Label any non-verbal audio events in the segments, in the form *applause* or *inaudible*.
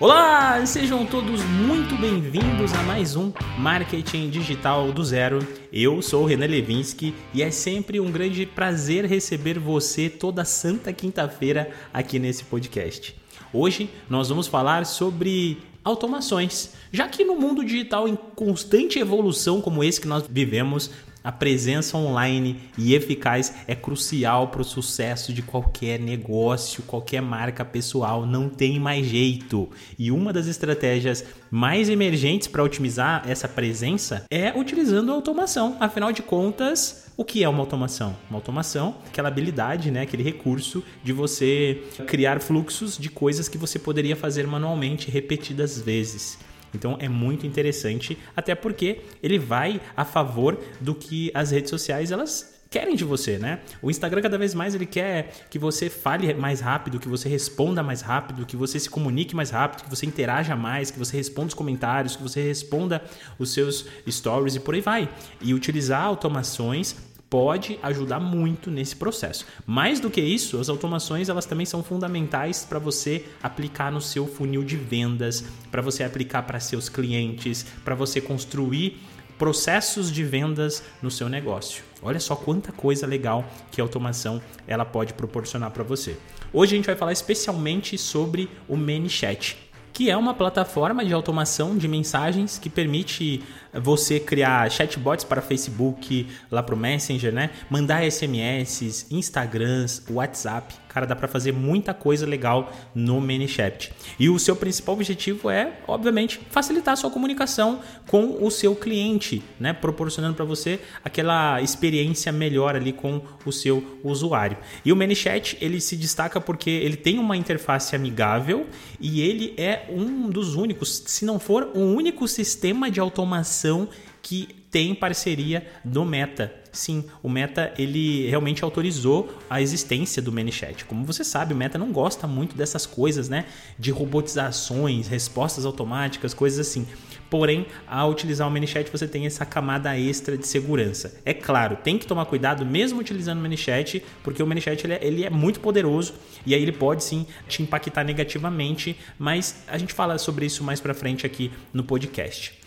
Olá, sejam todos muito bem-vindos a mais um Marketing Digital do Zero. Eu sou o Renan Levinsky e é sempre um grande prazer receber você toda santa quinta-feira aqui nesse podcast. Hoje nós vamos falar sobre automações, já que no mundo digital em constante evolução como esse que nós vivemos, a presença online e eficaz é crucial para o sucesso de qualquer negócio, qualquer marca pessoal, não tem mais jeito. E uma das estratégias mais emergentes para otimizar essa presença é utilizando a automação. Afinal de contas, o que é uma automação? Uma automação, aquela habilidade, né, aquele recurso de você criar fluxos de coisas que você poderia fazer manualmente repetidas vezes. Então é muito interessante, até porque ele vai a favor do que as redes sociais elas querem de você, né? O Instagram cada vez mais ele quer que você fale mais rápido, que você responda mais rápido, que você se comunique mais rápido, que você interaja mais, que você responda os comentários, que você responda os seus stories e por aí vai. E utilizar automações pode ajudar muito nesse processo. Mais do que isso, as automações elas também são fundamentais para você aplicar no seu funil de vendas, para você aplicar para seus clientes, para você construir processos de vendas no seu negócio. Olha só quanta coisa legal que a automação ela pode proporcionar para você. Hoje a gente vai falar especialmente sobre o ManyChat que é uma plataforma de automação de mensagens que permite você criar chatbots para Facebook, lá para o Messenger, né? Mandar SMS, Instagrams, WhatsApp. Cara, dá para fazer muita coisa legal no ManyChat. E o seu principal objetivo é, obviamente, facilitar a sua comunicação com o seu cliente, né? Proporcionando para você aquela experiência melhor ali com o seu usuário. E o ManyChat, ele se destaca porque ele tem uma interface amigável e ele é um dos únicos, se não for o único sistema de automação que tem parceria do Meta. Sim, o Meta ele realmente autorizou a existência do ManyChat. Como você sabe, o Meta não gosta muito dessas coisas, né? De robotizações, respostas automáticas, coisas assim. Porém, ao utilizar o ManyChat, você tem essa camada extra de segurança. É claro, tem que tomar cuidado mesmo utilizando o ManyChat, porque o ManyChat ele é, ele é muito poderoso e aí ele pode sim te impactar negativamente, mas a gente fala sobre isso mais para frente aqui no podcast.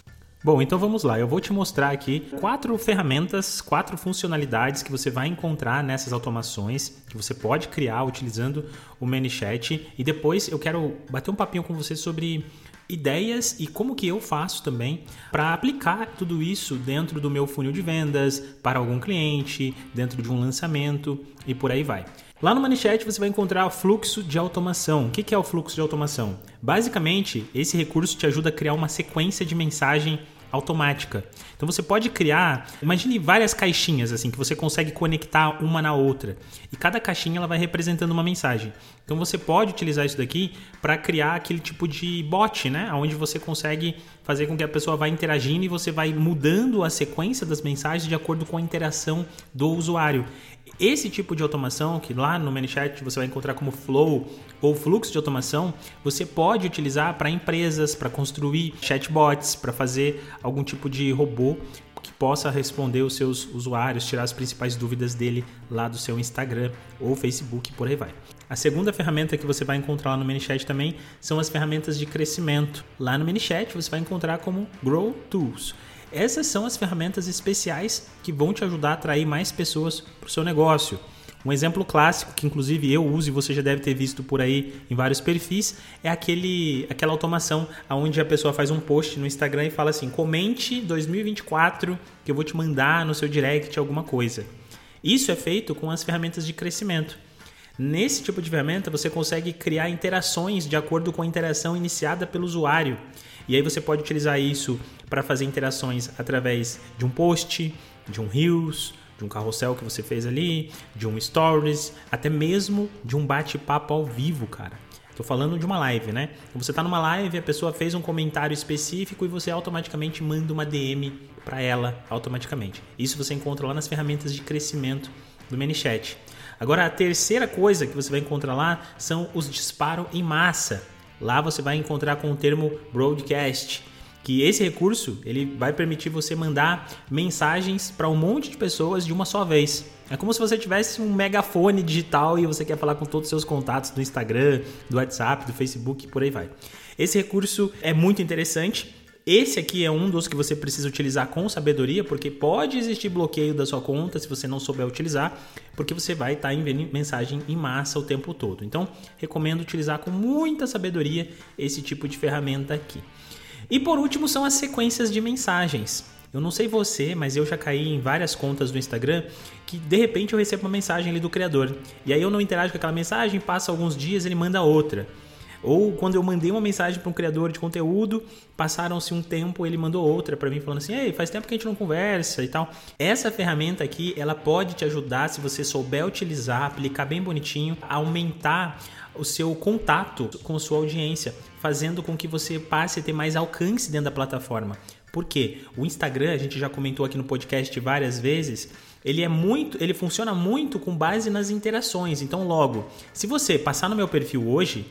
Bom, então vamos lá. Eu vou te mostrar aqui quatro ferramentas, quatro funcionalidades que você vai encontrar nessas automações que você pode criar utilizando o ManyChat. E depois eu quero bater um papinho com você sobre ideias e como que eu faço também para aplicar tudo isso dentro do meu funil de vendas para algum cliente, dentro de um lançamento e por aí vai. Lá no ManyChat você vai encontrar o fluxo de automação. O que é o fluxo de automação? Basicamente, esse recurso te ajuda a criar uma sequência de mensagem automática. Então você pode criar, imagine várias caixinhas assim que você consegue conectar uma na outra e cada caixinha ela vai representando uma mensagem. Então você pode utilizar isso daqui para criar aquele tipo de bot, né, onde você consegue fazer com que a pessoa vá interagindo e você vai mudando a sequência das mensagens de acordo com a interação do usuário. Esse tipo de automação, que lá no ManyChat você vai encontrar como flow ou fluxo de automação, você pode utilizar para empresas, para construir chatbots, para fazer algum tipo de robô que possa responder os seus usuários, tirar as principais dúvidas dele lá do seu Instagram ou Facebook, por aí vai. A segunda ferramenta que você vai encontrar lá no ManyChat também são as ferramentas de crescimento. Lá no ManyChat você vai encontrar como Grow Tools. Essas são as ferramentas especiais que vão te ajudar a atrair mais pessoas para o seu negócio. Um exemplo clássico que inclusive eu uso e você já deve ter visto por aí em vários perfis é aquele aquela automação onde a pessoa faz um post no Instagram e fala assim: "Comente 2024 que eu vou te mandar no seu direct alguma coisa". Isso é feito com as ferramentas de crescimento. Nesse tipo de ferramenta, você consegue criar interações de acordo com a interação iniciada pelo usuário. E aí você pode utilizar isso para fazer interações através de um post, de um Reels, de um carrossel que você fez ali, de um Stories, até mesmo de um bate-papo ao vivo, cara. Estou falando de uma live, né? Então você está numa live, a pessoa fez um comentário específico e você automaticamente manda uma DM para ela automaticamente. Isso você encontra lá nas ferramentas de crescimento do ManyChat. Agora, a terceira coisa que você vai encontrar lá são os disparos em massa. Lá você vai encontrar com o termo broadcast. que esse recurso ele vai permitir você mandar mensagens para um monte de pessoas de uma só vez. É como se você tivesse um megafone digital e você quer falar com todos os seus contatos do Instagram, do WhatsApp, do Facebook por aí vai. Esse recurso é muito interessante. Esse aqui é um dos que você precisa utilizar com sabedoria, porque pode existir bloqueio da sua conta se você não souber utilizar, porque você vai estar enviando mensagem em massa o tempo todo. Então, recomendo utilizar com muita sabedoria esse tipo de ferramenta aqui. E por último são as sequências de mensagens. Eu não sei você, mas eu já caí em várias contas do Instagram que de repente eu recebo uma mensagem ali do criador. E aí eu não interajo com aquela mensagem, passa alguns dias, ele manda outra. Ou quando eu mandei uma mensagem para um criador de conteúdo, passaram-se um tempo, ele mandou outra para mim falando assim: "Ei, faz tempo que a gente não conversa" e tal. Essa ferramenta aqui, ela pode te ajudar se você souber utilizar, aplicar bem bonitinho, aumentar o seu contato com sua audiência, fazendo com que você passe a ter mais alcance dentro da plataforma. Por quê? O Instagram, a gente já comentou aqui no podcast várias vezes, ele é muito, ele funciona muito com base nas interações. Então, logo, se você passar no meu perfil hoje,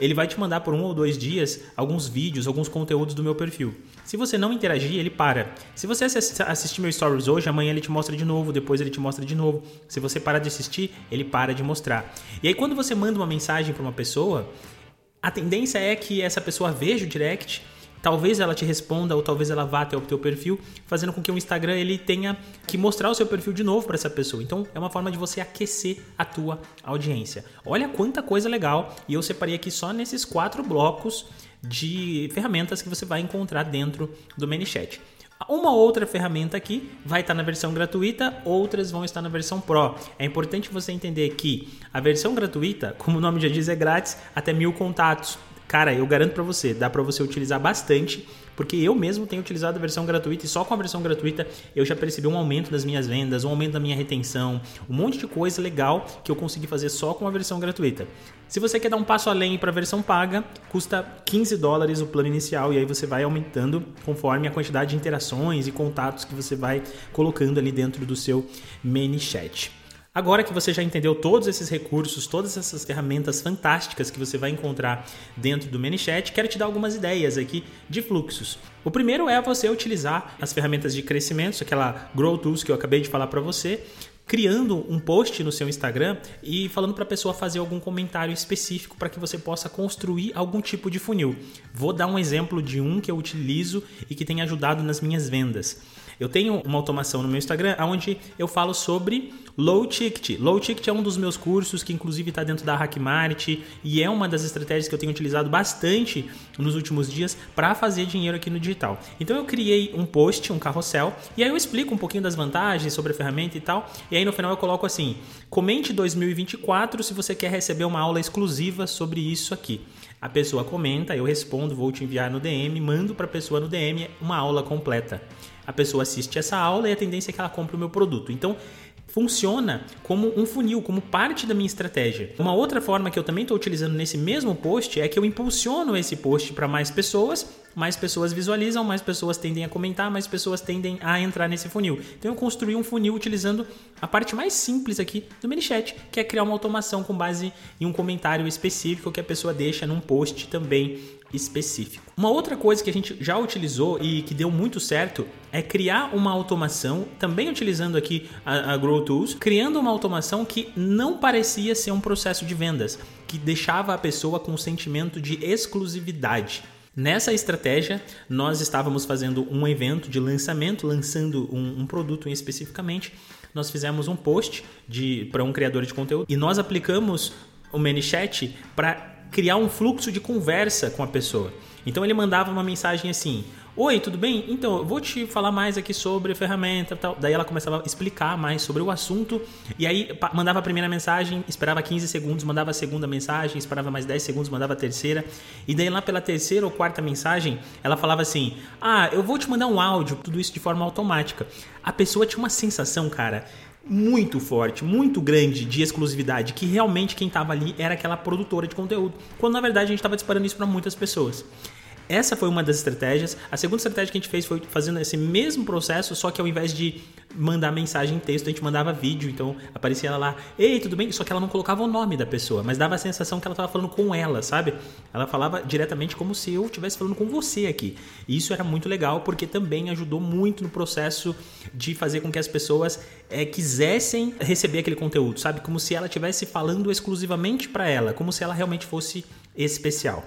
ele vai te mandar por um ou dois dias alguns vídeos, alguns conteúdos do meu perfil. Se você não interagir, ele para. Se você assistir meu stories hoje, amanhã ele te mostra de novo, depois ele te mostra de novo. Se você parar de assistir, ele para de mostrar. E aí quando você manda uma mensagem para uma pessoa, a tendência é que essa pessoa veja o direct Talvez ela te responda ou talvez ela vá até o teu perfil, fazendo com que o Instagram ele tenha que mostrar o seu perfil de novo para essa pessoa. Então é uma forma de você aquecer a tua audiência. Olha quanta coisa legal e eu separei aqui só nesses quatro blocos de ferramentas que você vai encontrar dentro do ManyChat. Uma outra ferramenta aqui vai estar na versão gratuita, outras vão estar na versão Pro. É importante você entender que a versão gratuita, como o nome já diz, é grátis até mil contatos. Cara, eu garanto para você, dá para você utilizar bastante, porque eu mesmo tenho utilizado a versão gratuita e só com a versão gratuita eu já percebi um aumento das minhas vendas, um aumento da minha retenção, um monte de coisa legal que eu consegui fazer só com a versão gratuita. Se você quer dar um passo além para a versão paga, custa 15 dólares o plano inicial e aí você vai aumentando conforme a quantidade de interações e contatos que você vai colocando ali dentro do seu ManyChat. Agora que você já entendeu todos esses recursos, todas essas ferramentas fantásticas que você vai encontrar dentro do ManyChat, quero te dar algumas ideias aqui de fluxos. O primeiro é você utilizar as ferramentas de crescimento, aquela Grow Tools que eu acabei de falar para você, criando um post no seu Instagram e falando para a pessoa fazer algum comentário específico para que você possa construir algum tipo de funil. Vou dar um exemplo de um que eu utilizo e que tem ajudado nas minhas vendas. Eu tenho uma automação no meu Instagram onde eu falo sobre low ticket. Low ticket é um dos meus cursos que inclusive está dentro da Hackmart e é uma das estratégias que eu tenho utilizado bastante nos últimos dias para fazer dinheiro aqui no digital. Então eu criei um post, um carrossel, e aí eu explico um pouquinho das vantagens sobre a ferramenta e tal. E aí no final eu coloco assim: comente 2024 se você quer receber uma aula exclusiva sobre isso aqui. A pessoa comenta, eu respondo, vou te enviar no DM, mando para a pessoa no DM uma aula completa a pessoa assiste essa aula e a tendência é que ela compre o meu produto. Então, funciona como um funil, como parte da minha estratégia. Uma outra forma que eu também estou utilizando nesse mesmo post é que eu impulsiono esse post para mais pessoas, mais pessoas visualizam, mais pessoas tendem a comentar, mais pessoas tendem a entrar nesse funil. Então eu construí um funil utilizando a parte mais simples aqui do ManyChat, que é criar uma automação com base em um comentário específico que a pessoa deixa num post também específico. Uma outra coisa que a gente já utilizou e que deu muito certo é criar uma automação, também utilizando aqui a, a Grow Tools, criando uma automação que não parecia ser um processo de vendas, que deixava a pessoa com um sentimento de exclusividade. Nessa estratégia, nós estávamos fazendo um evento de lançamento, lançando um, um produto especificamente. Nós fizemos um post para um criador de conteúdo e nós aplicamos o ManyChat para criar um fluxo de conversa com a pessoa. Então ele mandava uma mensagem assim: Oi, tudo bem? Então, eu vou te falar mais aqui sobre ferramenta tal. Daí ela começava a explicar mais sobre o assunto. E aí mandava a primeira mensagem, esperava 15 segundos, mandava a segunda mensagem, esperava mais 10 segundos, mandava a terceira. E daí lá pela terceira ou quarta mensagem, ela falava assim: Ah, eu vou te mandar um áudio, tudo isso de forma automática. A pessoa tinha uma sensação, cara, muito forte, muito grande de exclusividade, que realmente quem estava ali era aquela produtora de conteúdo, quando na verdade a gente estava disparando isso para muitas pessoas. Essa foi uma das estratégias. A segunda estratégia que a gente fez foi fazendo esse mesmo processo, só que ao invés de mandar mensagem em texto, a gente mandava vídeo. Então aparecia ela lá, ei, tudo bem? Só que ela não colocava o nome da pessoa, mas dava a sensação que ela estava falando com ela, sabe? Ela falava diretamente como se eu estivesse falando com você aqui. E isso era muito legal porque também ajudou muito no processo de fazer com que as pessoas é, quisessem receber aquele conteúdo, sabe? Como se ela estivesse falando exclusivamente para ela, como se ela realmente fosse especial.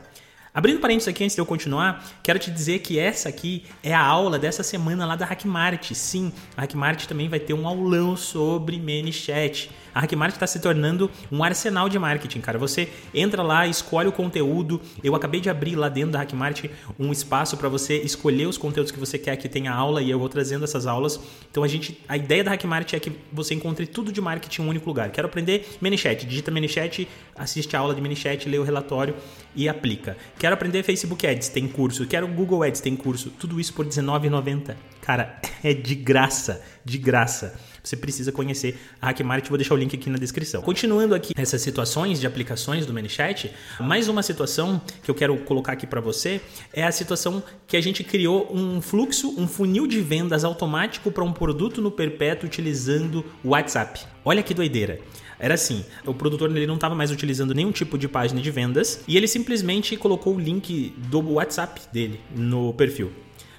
Abrindo parênteses aqui antes de eu continuar, quero te dizer que essa aqui é a aula dessa semana lá da Hackmart. Sim, a Hackmart também vai ter um aulão sobre ManyChat. A Hackmart está se tornando um arsenal de marketing, cara. Você entra lá, escolhe o conteúdo. Eu acabei de abrir lá dentro da Hackmart um espaço para você escolher os conteúdos que você quer que tenha aula e eu vou trazendo essas aulas. Então a gente, a ideia da Hackmart é que você encontre tudo de marketing em um único lugar. Quero aprender ManyChat, digita ManyChat, assiste a aula de ManyChat, lê o relatório e aplica. Quero aprender Facebook Ads, tem curso. Quero Google Ads, tem curso. Tudo isso por R$19,90. Cara, *laughs* é de graça, de graça você precisa conhecer a Hackmart. Vou deixar o link aqui na descrição. Continuando aqui essas situações de aplicações do ManyChat, mais uma situação que eu quero colocar aqui para você é a situação que a gente criou um fluxo, um funil de vendas automático para um produto no perpétuo utilizando o WhatsApp. Olha que doideira. Era assim, o produtor ele não estava mais utilizando nenhum tipo de página de vendas e ele simplesmente colocou o link do WhatsApp dele no perfil.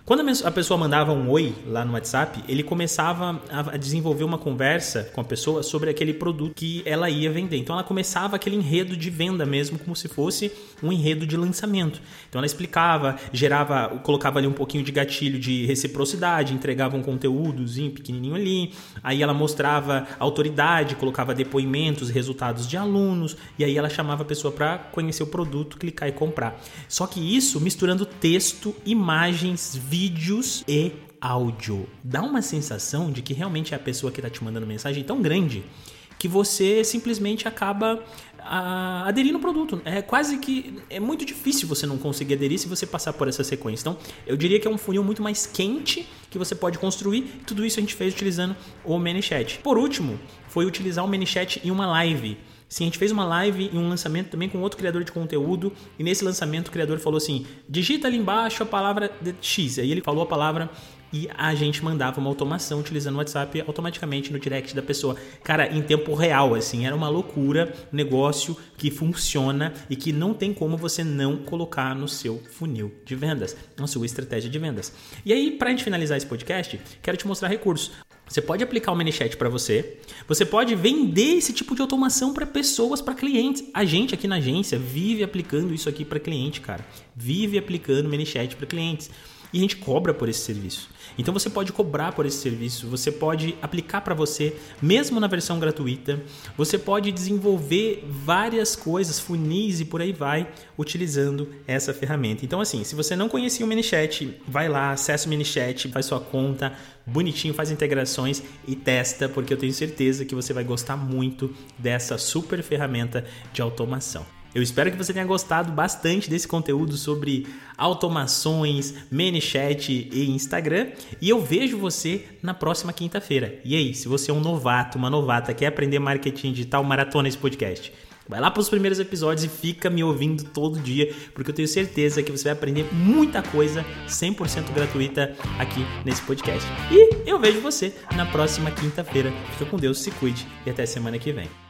Quando a pessoa mandava um oi lá no WhatsApp, ele começava a desenvolver uma conversa com a pessoa sobre aquele produto que ela ia vender. Então ela começava aquele enredo de venda mesmo, como se fosse um enredo de lançamento. Então ela explicava, gerava, colocava ali um pouquinho de gatilho de reciprocidade, entregava um conteúdozinho pequenininho ali. Aí ela mostrava autoridade, colocava depoimentos, resultados de alunos, e aí ela chamava a pessoa para conhecer o produto, clicar e comprar. Só que isso misturando texto, imagens, vídeos vídeos e áudio. Dá uma sensação de que realmente é a pessoa que está te mandando mensagem tão grande que você simplesmente acaba a, aderindo ao produto. É quase que é muito difícil você não conseguir aderir se você passar por essa sequência. Então, eu diria que é um funil muito mais quente que você pode construir. Tudo isso a gente fez utilizando o ManyChat. Por último, foi utilizar o ManyChat em uma live. Sim, a gente fez uma live e um lançamento também com outro criador de conteúdo. E nesse lançamento o criador falou assim: digita ali embaixo a palavra X. Aí ele falou a palavra e a gente mandava uma automação utilizando o WhatsApp automaticamente no direct da pessoa. Cara, em tempo real, assim, era uma loucura, negócio que funciona e que não tem como você não colocar no seu funil de vendas, na sua estratégia de vendas. E aí, para a gente finalizar esse podcast, quero te mostrar recursos. Você pode aplicar o ManyChat para você. Você pode vender esse tipo de automação para pessoas, para clientes. A gente aqui na agência vive aplicando isso aqui para cliente, cara. Vive aplicando ManyChat para clientes e a gente cobra por esse serviço. Então você pode cobrar por esse serviço, você pode aplicar para você, mesmo na versão gratuita. Você pode desenvolver várias coisas, funis e por aí vai, utilizando essa ferramenta. Então, assim, se você não conhecia o ManyChat, vai lá, acessa o ManyChat, faz sua conta, bonitinho, faz integrações e testa, porque eu tenho certeza que você vai gostar muito dessa super ferramenta de automação. Eu espero que você tenha gostado bastante desse conteúdo sobre automações, ManyChat e Instagram. E eu vejo você na próxima quinta-feira. E aí, se você é um novato, uma novata, quer aprender marketing digital, maratona esse podcast. Vai lá para os primeiros episódios e fica me ouvindo todo dia, porque eu tenho certeza que você vai aprender muita coisa 100% gratuita aqui nesse podcast. E eu vejo você na próxima quinta-feira. Fica com Deus, se cuide e até semana que vem.